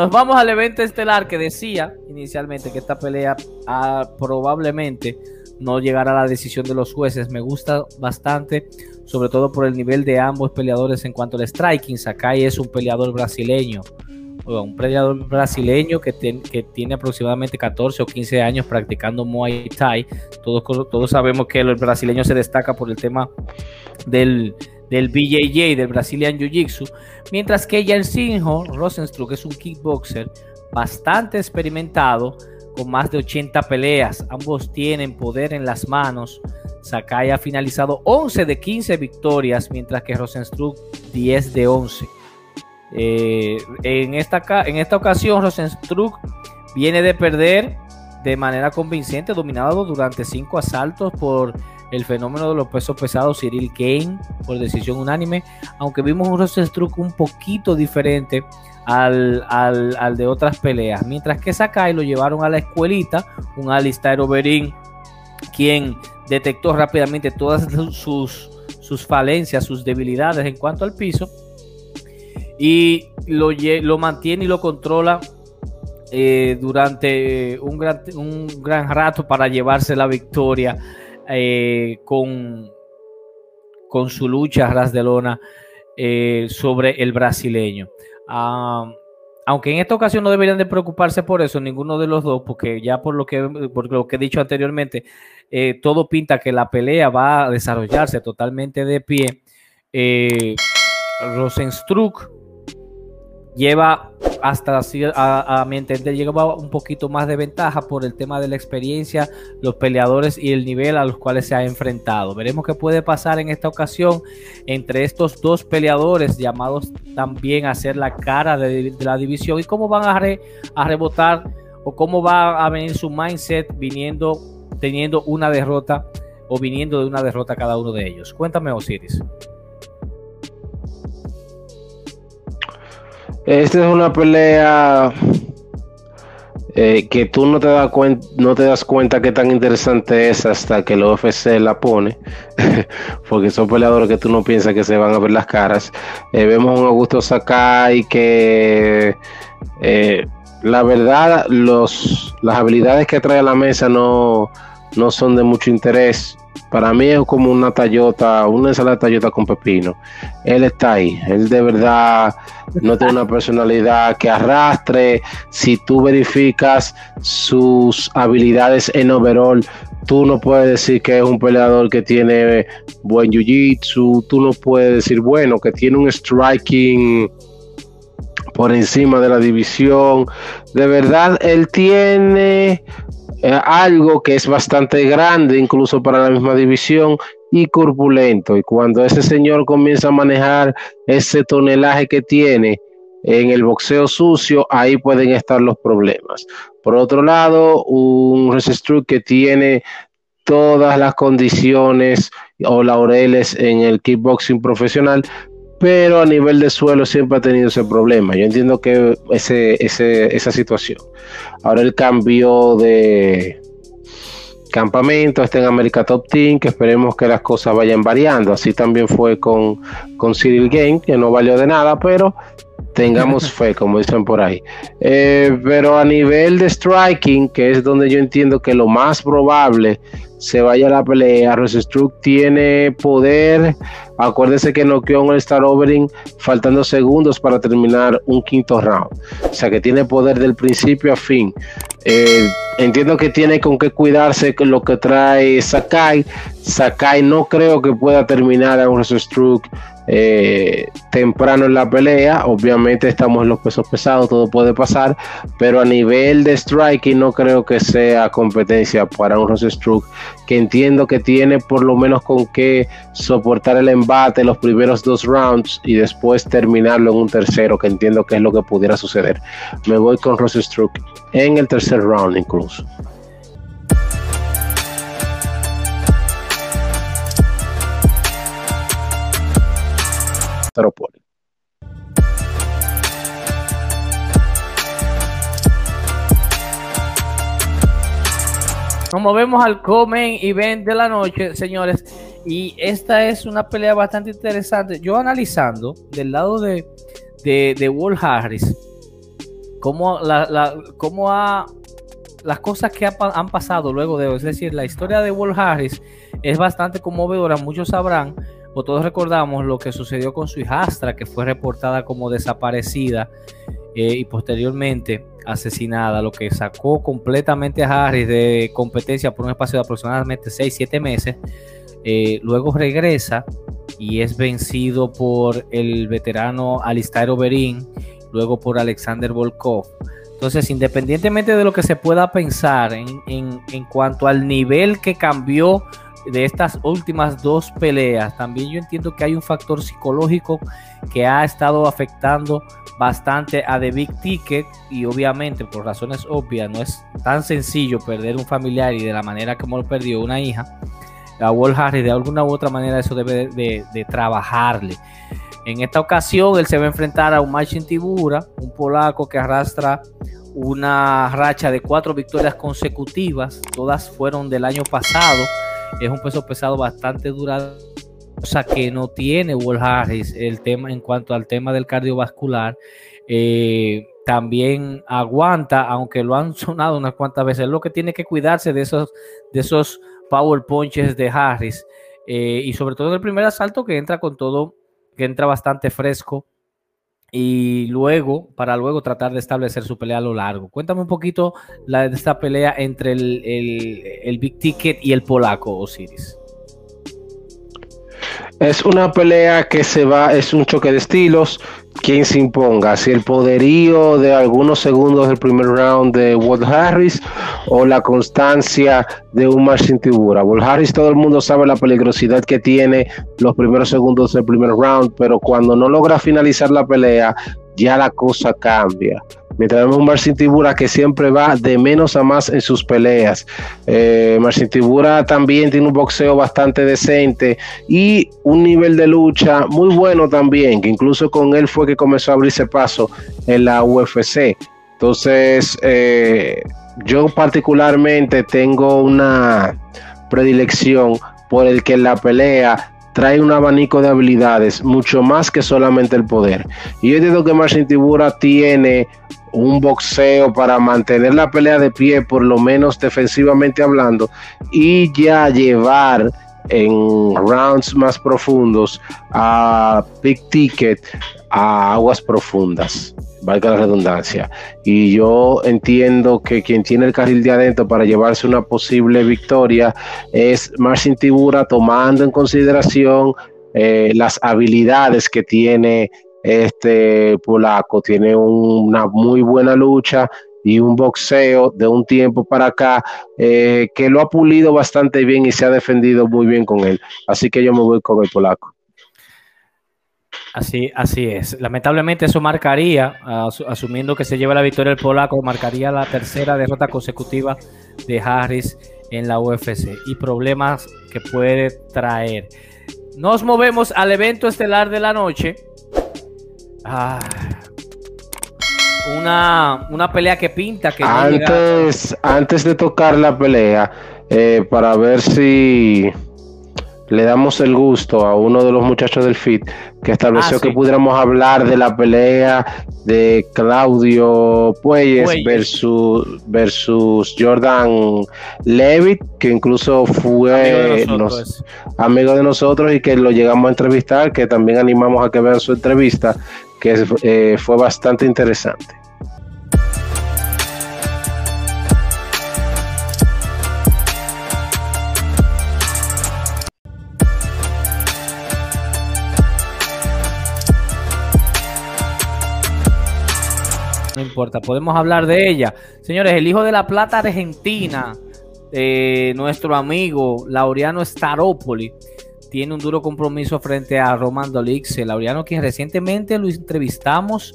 nos vamos al evento estelar que decía inicialmente que esta pelea ah, probablemente no llegará a la decisión de los jueces. Me gusta bastante, sobre todo por el nivel de ambos peleadores en cuanto al striking. Sakai es un peleador brasileño, un peleador brasileño que, tiene aproximadamente 14 o 15 años practicando Muay Thai. Todos, todos sabemos que el brasileño se destaca por el tema del, del BJJ, del Brazilian Jiu-Jitsu, mientras que Yersinho Rosenstruck es un kickboxer bastante experimentado, con más de 80 peleas. Ambos tienen poder en las manos. Sakai ha finalizado 11 de 15 victorias, mientras que Rosenstruck 10 de 11. Eh, en, esta, en esta ocasión, Rosenstruck viene de perder de manera convincente, dominado durante 5 asaltos por el fenómeno de los pesos pesados Cyril Kane por decisión unánime, aunque vimos un Rosenstruck un poquito diferente al, de otras peleas. Mientras que Sakai lo llevaron a la escuelita, un Alistair Overeem, quien detectó rápidamente todas sus, sus falencias, sus debilidades en cuanto al piso, y lo, lo mantiene y lo controla eh, durante un gran, un gran rato para llevarse la victoria eh, con, con su lucha ras de lona eh, sobre el brasileño. Ah, aunque en esta ocasión no deberían de preocuparse por eso, ninguno de los dos, porque ya por lo que, por lo que he dicho anteriormente, eh, todo pinta que la pelea va a desarrollarse totalmente de pie. Rosenstruck lleva hasta a, a, mi entender llegaba un poquito más de ventaja por el tema de la experiencia, los peleadores y el nivel a los cuales se ha enfrentado. Veremos qué puede pasar en esta ocasión entre estos dos peleadores llamados también a ser la cara de, la división y cómo van a, a rebotar o cómo va a venir su mindset viniendo teniendo una derrota o viniendo de una derrota cada uno de ellos. Cuéntame Osiris. Esta es una pelea eh, que tú no te, das cuenta que tan interesante es hasta que el UFC la pone, porque son peleadores que tú no piensas que se van a ver las caras. Eh, vemos a un Augusto Sakai que eh, la verdad los, las habilidades que trae a la mesa no, no son de mucho interés. Para mí es como una Tayota, una ensalada de Tayota con pepino. Él está ahí. Él de verdad no tiene una personalidad que arrastre. Si tú verificas sus habilidades en overall, tú no puedes decir que es un peleador que tiene buen jiu-jitsu. Tú no puedes decir, bueno, que tiene un striking por encima de la división. De verdad, él tiene algo que es bastante grande, incluso para la misma división, y corpulento. Y cuando ese señor comienza a manejar ese tonelaje que tiene en el boxeo sucio, ahí pueden estar los problemas. Por otro lado, un Resestruck que tiene todas las condiciones o laureles en el kickboxing profesional, pero a nivel de suelo siempre ha tenido ese problema. Yo entiendo que ese, esa situación. Ahora el cambio de campamento, está en América Top Team, que esperemos que las cosas vayan variando. Así también fue con, con Cyril Game, que no valió de nada, pero tengamos fe, como dicen por ahí. Eh, pero a nivel de striking, que es donde yo entiendo que lo más probable se vaya a la pelea. Struck tiene poder. Acuérdese que noqueó un Star Overing faltando segundos para terminar un quinto round. O sea que tiene poder del principio a fin. Eh, entiendo que tiene con qué cuidarse lo que trae Sakai. Sakai no creo que pueda terminar a un Struck eh, temprano en la pelea. Obviamente estamos en los pesos pesados, todo puede pasar, pero a nivel de striking no creo que sea competencia para un Struck que entiendo que tiene por lo menos con qué soportar el embate los primeros dos rounds y después terminarlo en un tercero, que entiendo que es lo que pudiera suceder. Me voy con Struck en el tercer round incluso. Nos movemos al Comen y ven de la noche, señores. Y esta es una pelea bastante interesante. Yo analizando del lado de, de, Wall Harris, cómo, la, cómo ha, las cosas que han pasado luego de, es decir, la historia de Walt Harris es bastante conmovedora, muchos sabrán, o todos recordamos lo que sucedió con su hijastra, que fue reportada como desaparecida eh, y posteriormente asesinada, lo que sacó completamente a Harris de competencia por un espacio de aproximadamente 6-7 meses. Eh, luego regresa y es vencido por el veterano Alistair Overeem, luego por Alexander Volkov. Entonces, independientemente de lo que se pueda pensar en, en cuanto al nivel que cambió de estas últimas dos peleas, también yo entiendo que hay un factor psicológico que ha estado afectando bastante a The Big Ticket y obviamente por razones obvias no es tan sencillo perder un familiar y de la manera como lo perdió una hija. A Harris de alguna u otra manera eso debe de, trabajarle. En esta ocasión él se va a enfrentar a un Marcin Tibura, un polaco que arrastra una racha de cuatro victorias consecutivas, todas fueron del año pasado es un peso pesado bastante durado, cosa que no tiene Walt Harris el tema en cuanto al tema del cardiovascular. Eh, también aguanta, aunque lo han sonado unas cuantas veces, lo que tiene que cuidarse de esos, de esos power punches de Harris. Eh, y sobre todo en el primer asalto que entra con todo, que entra bastante fresco y luego, para luego tratar de establecer su pelea a lo largo. Cuéntame un poquito la, de esta pelea entre el, el, Big Ticket y el polaco Osiris. Es una pelea que se va, es un choque de estilos quien se imponga, si el poderío de algunos segundos del primer round de Walt Harris o la constancia de un Marcin Tibura. Walt Harris todo el mundo sabe la peligrosidad que tiene los primeros segundos del primer round, pero cuando no logra finalizar la pelea, ya la cosa cambia. Mientras vemos un Marcin Tibura que siempre va de menos a más en sus peleas. Eh, Marcin Tibura también tiene un boxeo bastante decente y un nivel de lucha muy bueno también, que incluso con él fue que comenzó a abrirse paso en la UFC. Entonces, eh, yo particularmente tengo una predilección por el que la pelea trae un abanico de habilidades, mucho más que solamente el poder. Y yo entiendo que Marcin Tibura tiene un boxeo para mantener la pelea de pie, por lo menos defensivamente hablando, y ya llevar en rounds más profundos a Big Ticket a aguas profundas, valga la redundancia. Y yo entiendo que quien tiene el carril de adentro para llevarse una posible victoria es Marcin Tibura, tomando en consideración eh, las habilidades que tiene este polaco tiene una muy buena lucha y un boxeo de un tiempo para acá eh, que lo ha pulido bastante bien y se ha defendido muy bien con él. Así que yo me voy con el polaco. Así, así es. Lamentablemente eso marcaría, asumiendo que se lleva la victoria el polaco, marcaría la tercera derrota consecutiva de Harris en la UFC y problemas que puede traer. Nos movemos al evento estelar de la noche, Ah, una, una pelea que pinta que antes, antes de tocar la pelea, eh, para ver si le damos el gusto a uno de los muchachos del FIT que estableció ah, que pudiéramos hablar de la pelea de Claudio Puelles, Versus, versus Jordan Levitt, que incluso fue amigo de, nosotros, y que lo llegamos a entrevistar, que también animamos a que vean su entrevista, que eh, fue bastante interesante. No importa, podemos hablar de ella. Señores, el hijo de la plata argentina, nuestro amigo Laureano Staropoli, tiene un duro compromiso frente a Romando Lixe. Laureano, quien recientemente lo entrevistamos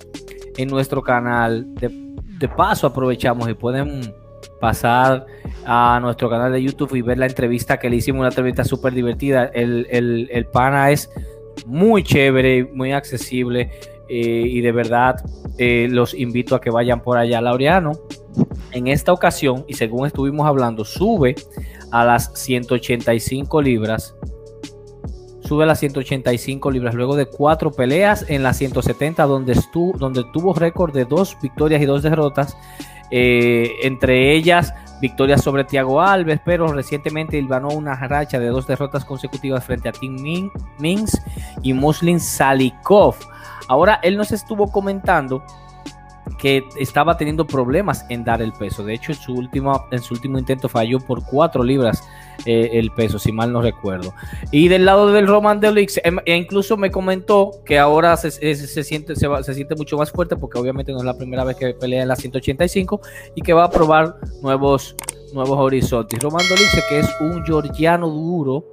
en nuestro canal. De, paso, aprovechamos y pueden pasar a nuestro canal de YouTube y ver la entrevista que le hicimos, una entrevista súper divertida. El, el, pana es muy chévere, muy accesible eh, y de verdad eh, los invito a que vayan por allá. Laureano, en esta ocasión, y según estuvimos hablando, sube a las 185 libras sube a las 185 libras luego de cuatro peleas en las 170 donde, estuvo, donde tuvo récord de dos victorias y dos derrotas, eh, entre ellas victorias sobre Thiago Alves, pero recientemente ganó una racha de dos derrotas consecutivas frente a Tim Mings y Muslin Salikov. Ahora él nos estuvo comentando que estaba teniendo problemas en dar el peso. De hecho, en su último, en su último intento falló por 4 libras eh, el peso, si mal no recuerdo. Y del lado del Roman Delix, em, e incluso me comentó que ahora se, siente, se, siente mucho más fuerte porque obviamente no es la primera vez que pelea en la 185 y que va a probar nuevos, nuevos horizontes. Roman Delix, que es un georgiano duro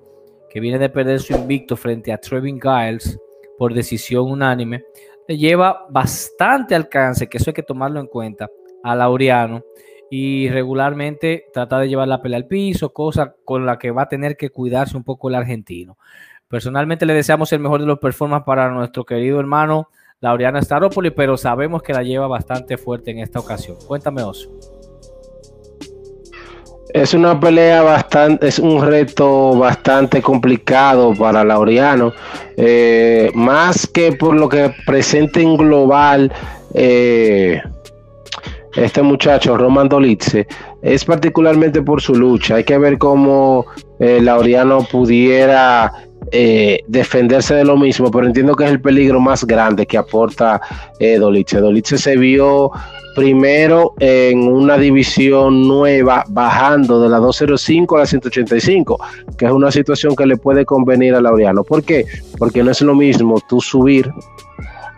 que viene de perder su invicto frente a Trevin Giles por decisión unánime le lleva bastante alcance, que eso hay que tomarlo en cuenta, a Laureano. Y regularmente trata de llevar la pelea al piso, cosa con la que va a tener que cuidarse un poco el argentino. Personalmente le deseamos el mejor de los performances para nuestro querido hermano Laureano Staropoli, pero sabemos que la lleva bastante fuerte en esta ocasión. Cuéntame, Oso. Es una pelea bastante, es un reto bastante complicado para Laureano, eh, más que por lo que presenta en global eh, este muchacho Roman Dolitze, es particularmente por su lucha. Hay que ver cómo eh, Laureano pudiera defenderse de lo mismo, pero entiendo que es el peligro más grande que aporta Dolitze. Dolitze se vio primero en una división nueva, bajando de la 205 a la 185, que es una situación que le puede convenir a Laureano. ¿Por qué? Porque no es lo mismo tú subir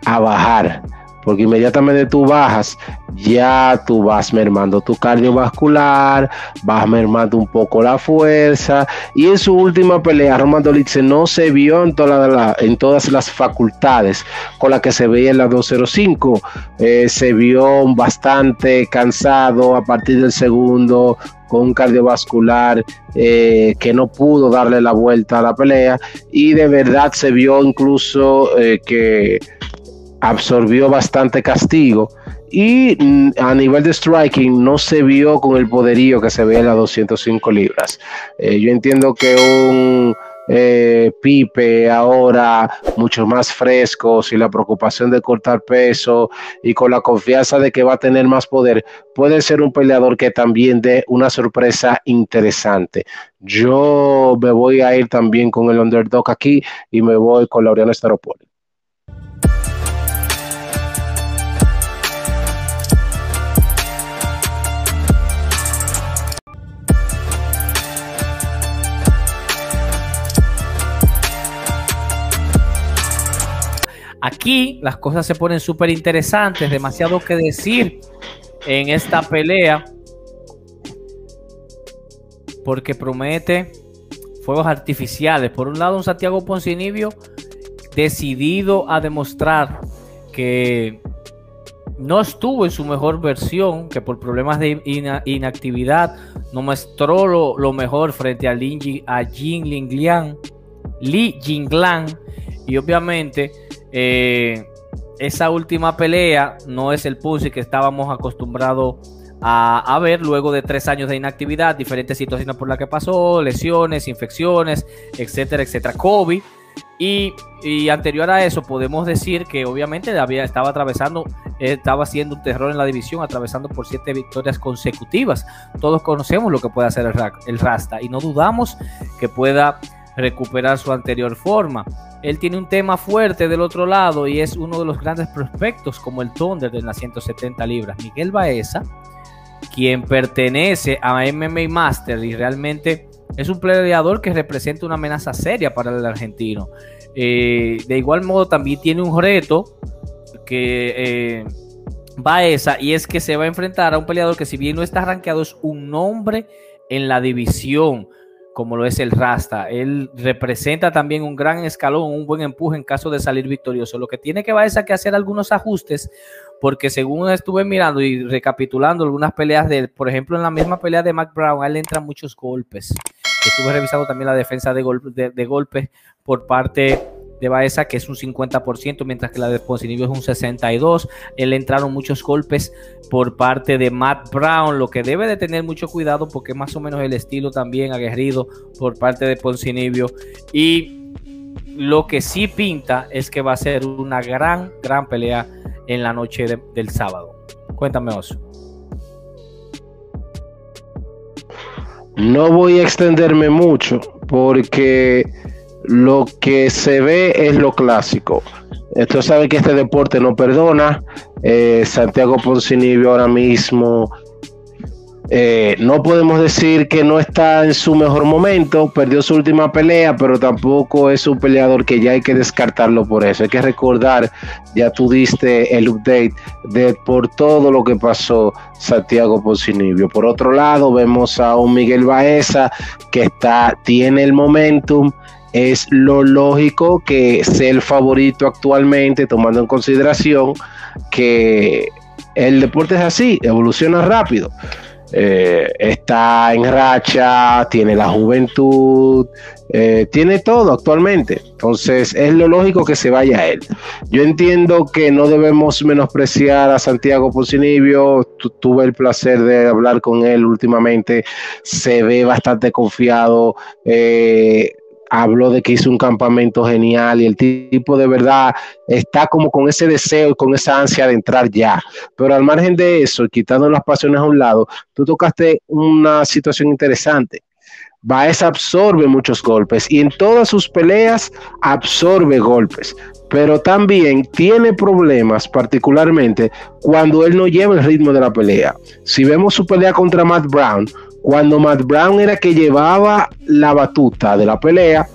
a bajar porque inmediatamente tú bajas, ya tú vas mermando tu cardiovascular, vas mermando un poco la fuerza, y en su última pelea, Roman Dolitze no se vio en, todas las facultades con las que se veía en la 205, eh, se vio bastante cansado a partir del segundo, con un cardiovascular eh, que no pudo darle la vuelta a la pelea y de verdad se vio incluso eh, que absorbió bastante castigo y mm, a nivel de striking no se vio con el poderío que se ve en las 205 libras. Eh, yo entiendo que un eh, Pipe ahora mucho más fresco, sin la preocupación de cortar peso y con la confianza de que va a tener más poder, puede ser un peleador que también dé una sorpresa interesante. Yo me voy a ir también con el underdog aquí y me voy con Laureano Staropoli. Aquí las cosas se ponen súper interesantes, demasiado que decir en esta pelea, porque promete fuegos artificiales. Por un lado, un Santiago Poncinibio decidido a demostrar que no estuvo en su mejor versión, que por problemas de inactividad no mostró lo, mejor frente a, a Jin Li y obviamente eh, esa última pelea no es el Punzi que estábamos acostumbrados a, ver luego de tres años de inactividad, diferentes situaciones por las que pasó, lesiones, infecciones, etcétera, etcétera. Kobe. Y, anterior a eso, podemos decir que obviamente había, estaba atravesando, estaba haciendo un terror en la división, atravesando por siete victorias consecutivas. Todos conocemos lo que puede hacer el Rasta y no dudamos que pueda recuperar su anterior forma. Él tiene un tema fuerte del otro lado y es uno de los grandes prospectos como el Thunder de las 170 libras. Miguel Baeza, quien pertenece a MMA Master y realmente es un peleador que representa una amenaza seria para el argentino. Eh, de igual modo también tiene un reto que eh, Baeza y es que se va a enfrentar a un peleador que si bien no está rankeado es un nombre en la división como lo es el Rasta. Él representa también un gran escalón, un buen empuje en caso de salir victorioso. Lo que tiene que va es a que hacer algunos ajustes, porque según estuve mirando y recapitulando algunas peleas de él, por ejemplo, en la misma pelea de Mac Brown, a él entran muchos golpes. Estuve revisando también la defensa de, de golpes por parte de Baeza, que es un 50%, mientras que la de Poncinibio es un 62%. Él entraron muchos golpes por parte de Matt Brown, lo que debe de tener mucho cuidado porque más o menos el estilo también aguerrido por parte de Poncinibio. Y lo que sí pinta es que va a ser una gran, gran pelea en la noche del sábado. Cuéntame, Oso. No voy a extenderme mucho porque lo que se ve es lo clásico. Esto sabe que este deporte no perdona. Eh, Santiago Poncinibio ahora mismo eh, no podemos decir que no está en su mejor momento, perdió su última pelea, pero tampoco es un peleador que ya hay que descartarlo por eso. Hay que recordar, ya tú diste el update de por todo lo que pasó Santiago Poncinibio. Por otro lado, vemos a un Miguel Baeza que está, tiene el momentum. Es lo lógico que sea el favorito actualmente, tomando en consideración que el deporte es así, evoluciona rápido. Eh, está en racha, tiene la juventud, eh, tiene todo actualmente. Entonces es lo lógico que se vaya a él. Yo entiendo que no debemos menospreciar a Santiago Poncinibio. tuve el placer de hablar con él últimamente. Se ve bastante confiado. Eh, habló de que hizo un campamento genial y el tipo de verdad está como con ese deseo y con esa ansia de entrar ya. Pero al margen de eso, quitando las pasiones a un lado, tú tocaste una situación interesante. Baez absorbe muchos golpes y en todas sus peleas absorbe golpes, pero también tiene problemas particularmente cuando él no lleva el ritmo de la pelea. Si vemos su pelea contra Matt Brown, cuando Matt Brown era que llevaba la batuta de la pelea,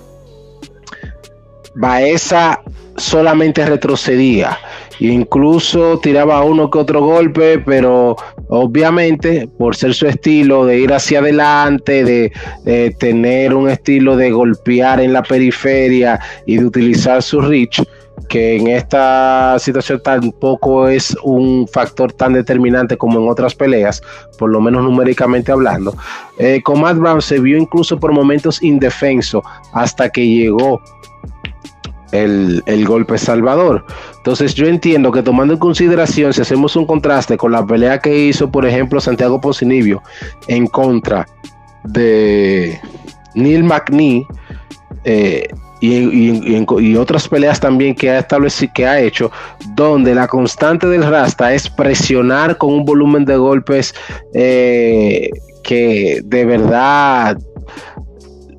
Baeza solamente retrocedía. Incluso tiraba uno que otro golpe, pero obviamente por ser su estilo de ir hacia adelante, de, tener un estilo de golpear en la periferia y de utilizar su reach, que en esta situación tampoco es un factor tan determinante como en otras peleas, por lo menos numéricamente hablando. Eh, con Matt Brown se vio incluso por momentos indefenso hasta que llegó el, el, golpe salvador. Entonces yo entiendo que tomando en consideración, si hacemos un contraste con la pelea que hizo, por ejemplo, Santiago Poncinibio en contra de Neil McNee, eh, y, otras peleas también que ha establecido, que ha hecho, donde la constante del Rasta es presionar con un volumen de golpes eh, que de verdad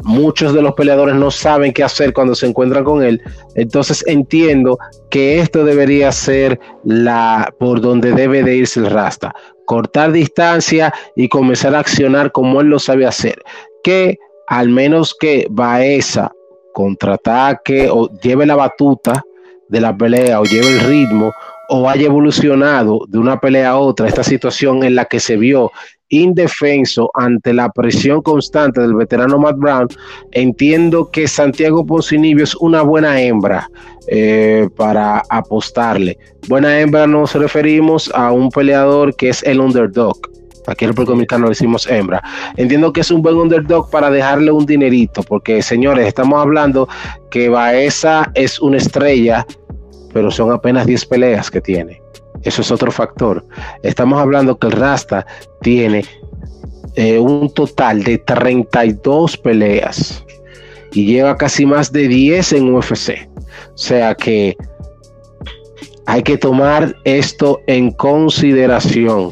muchos de los peleadores no saben qué hacer cuando se encuentran con él. Entonces entiendo que esto debería ser la por donde debe de irse el Rasta. Cortar distancia y comenzar a accionar como él lo sabe hacer. Que al menos que Baeza contraataque o lleve la batuta de la pelea o lleve el ritmo o haya evolucionado de una pelea a otra, esta situación en la que se vio indefenso ante la presión constante del veterano Matt Brown, entiendo que Santiago Poncinibio es una buena hembra eh, para apostarle. Buena hembra nos referimos a un peleador que es el underdog Aquí en República Dominicano le decimos hembra. Entiendo que es un buen underdog para dejarle un dinerito, porque señores, estamos hablando que Baeza es una estrella, pero son apenas 10 peleas que tiene. Eso es otro factor. Estamos hablando que el Rasta tiene eh, un total de 32 peleas y lleva casi más de 10 en UFC. O sea que hay que tomar esto en consideración.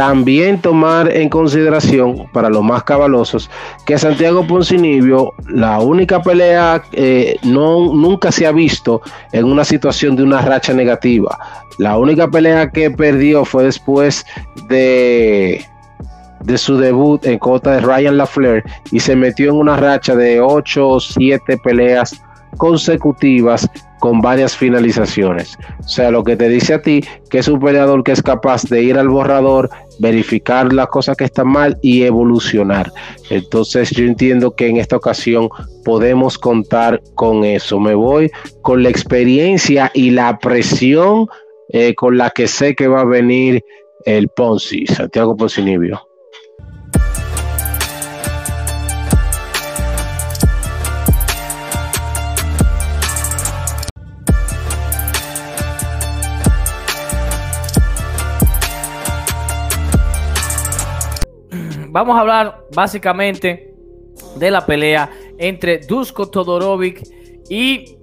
También tomar en consideración, para los más cabalosos, que Santiago Poncinibio, la única pelea eh, no, nunca se ha visto en una situación de una racha negativa. La única pelea que perdió fue después de, de su debut en contra de Ryan LaFleur y se metió en una racha de 8 o 7 peleas consecutivas con varias finalizaciones. O sea, lo que te dice a ti que es un peleador que es capaz de ir al borrador, verificar las cosas que están mal y evolucionar. Entonces yo entiendo que en esta ocasión podemos contar con eso. Me voy con la experiencia y la presión eh, con la que sé que va a venir el Ponzi, Santiago Poncinibio. Vamos a hablar básicamente de la pelea entre Dusko Todorovic y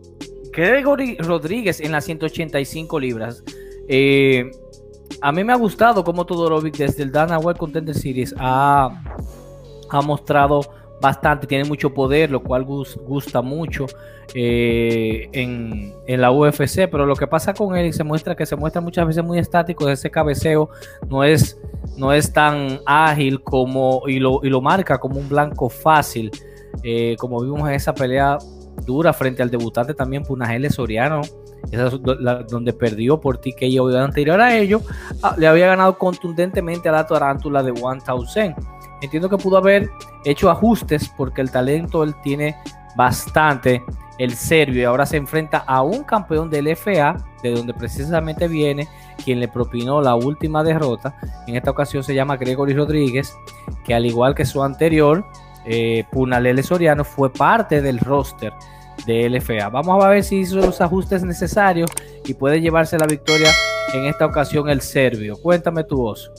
Gregory Rodríguez en las 185 libras. Eh, a mí me ha gustado cómo Todorovic desde el Dana World Contender Series ha, ha mostrado bastante, tiene mucho poder, lo cual gusta mucho eh, en, la UFC, pero lo que pasa con él se muestra que se muestra muchas veces muy estático, ese cabeceo no es, no es tan ágil como y lo, y lo marca como un blanco fácil, eh, como vimos en esa pelea dura frente al debutante también Punagele Soriano, donde perdió por ti que yo anterior a ello, ah, le había ganado contundentemente a la tarántula de 1000. Entiendo que pudo haber hecho ajustes porque el talento él tiene bastante, el serbio, y ahora se enfrenta a un campeón del FA, de donde precisamente viene quien le propinó la última derrota. En esta ocasión se llama Gregory Rodríguez, que al igual que su anterior, eh, Punalele Soriano, fue parte del roster de LFA. Vamos a ver si hizo los ajustes necesarios y puede llevarse la victoria en esta ocasión el serbio. Cuéntame tu voz.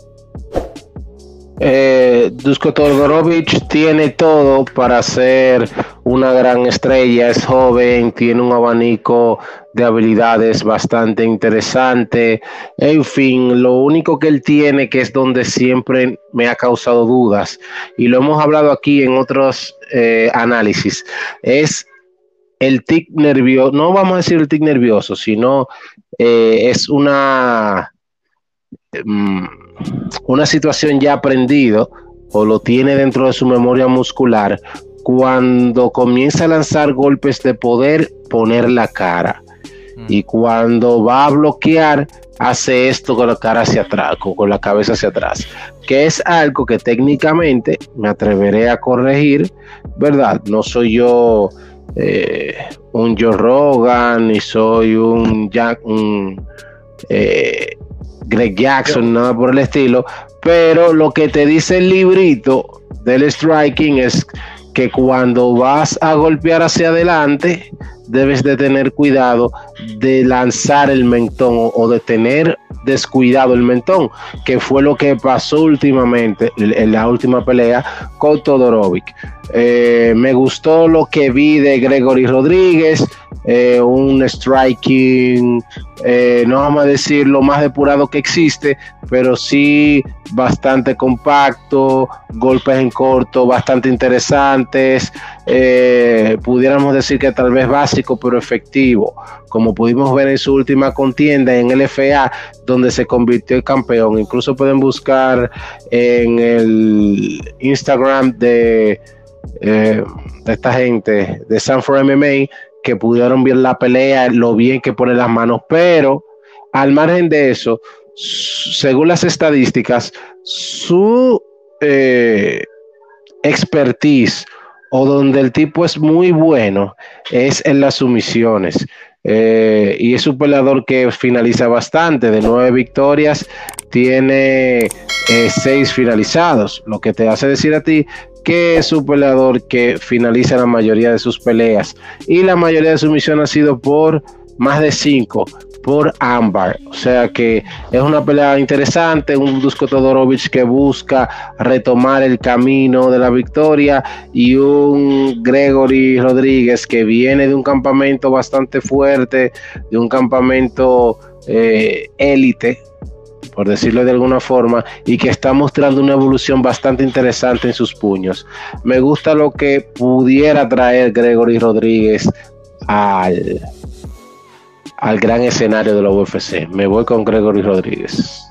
Eh, Dusko Todorovic tiene todo para ser una gran estrella, es joven, tiene un abanico de habilidades bastante interesante. En fin, lo único que él tiene, que es donde siempre me ha causado dudas, y lo hemos hablado aquí en otros eh, análisis, es el tic nervioso, no vamos a decir el tic nervioso, sino eh, es una... Mm, una situación ya aprendido o lo tiene dentro de su memoria muscular, cuando comienza a lanzar golpes de poder, poner la cara. Mm. Y cuando va a bloquear, hace esto con la cara hacia atrás, con la cabeza hacia atrás, que es algo que técnicamente me atreveré a corregir, ¿verdad? No soy yo eh, un Joe Rogan, ni soy un Jack, un, eh, Greg Jackson, nada por el estilo, pero lo que te dice el librito del striking es que cuando vas a golpear hacia adelante, debes de tener cuidado de lanzar el mentón o, de tener descuidado el mentón, que fue lo que pasó últimamente en la última pelea con Todorovic. Eh, me gustó lo que vi de Gregory Rodríguez, eh, un striking, eh, no vamos a decir lo más depurado que existe, pero sí bastante compacto, golpes en corto, bastante interesantes, eh, pudiéramos decir que tal vez básico, pero efectivo, como pudimos ver en su última contienda en el FA, donde se convirtió en campeón. Incluso pueden buscar en el Instagram de, de esta gente de Sanford MMA que pudieron ver la pelea, lo bien que pone las manos, pero al margen de eso, según las estadísticas, su eh, expertise o donde el tipo es muy bueno es en las sumisiones. Eh, y es un peleador que finaliza bastante, de nueve victorias, tiene eh, seis finalizados, lo que te hace decir a ti que es un peleador que finaliza la mayoría de sus peleas. Y la mayoría de sus misiones ha sido por más de cinco por Ámbar. O sea que es una pelea interesante, un Dusko Todorovic que busca retomar el camino de la victoria y un Gregory Rodríguez que viene de un campamento bastante fuerte, de un campamento eh, élite por decirlo de alguna forma, y que está mostrando una evolución bastante interesante en sus puños. Me gusta lo que pudiera traer Gregory Rodríguez al, al gran escenario de la UFC. Me voy con Gregory Rodríguez.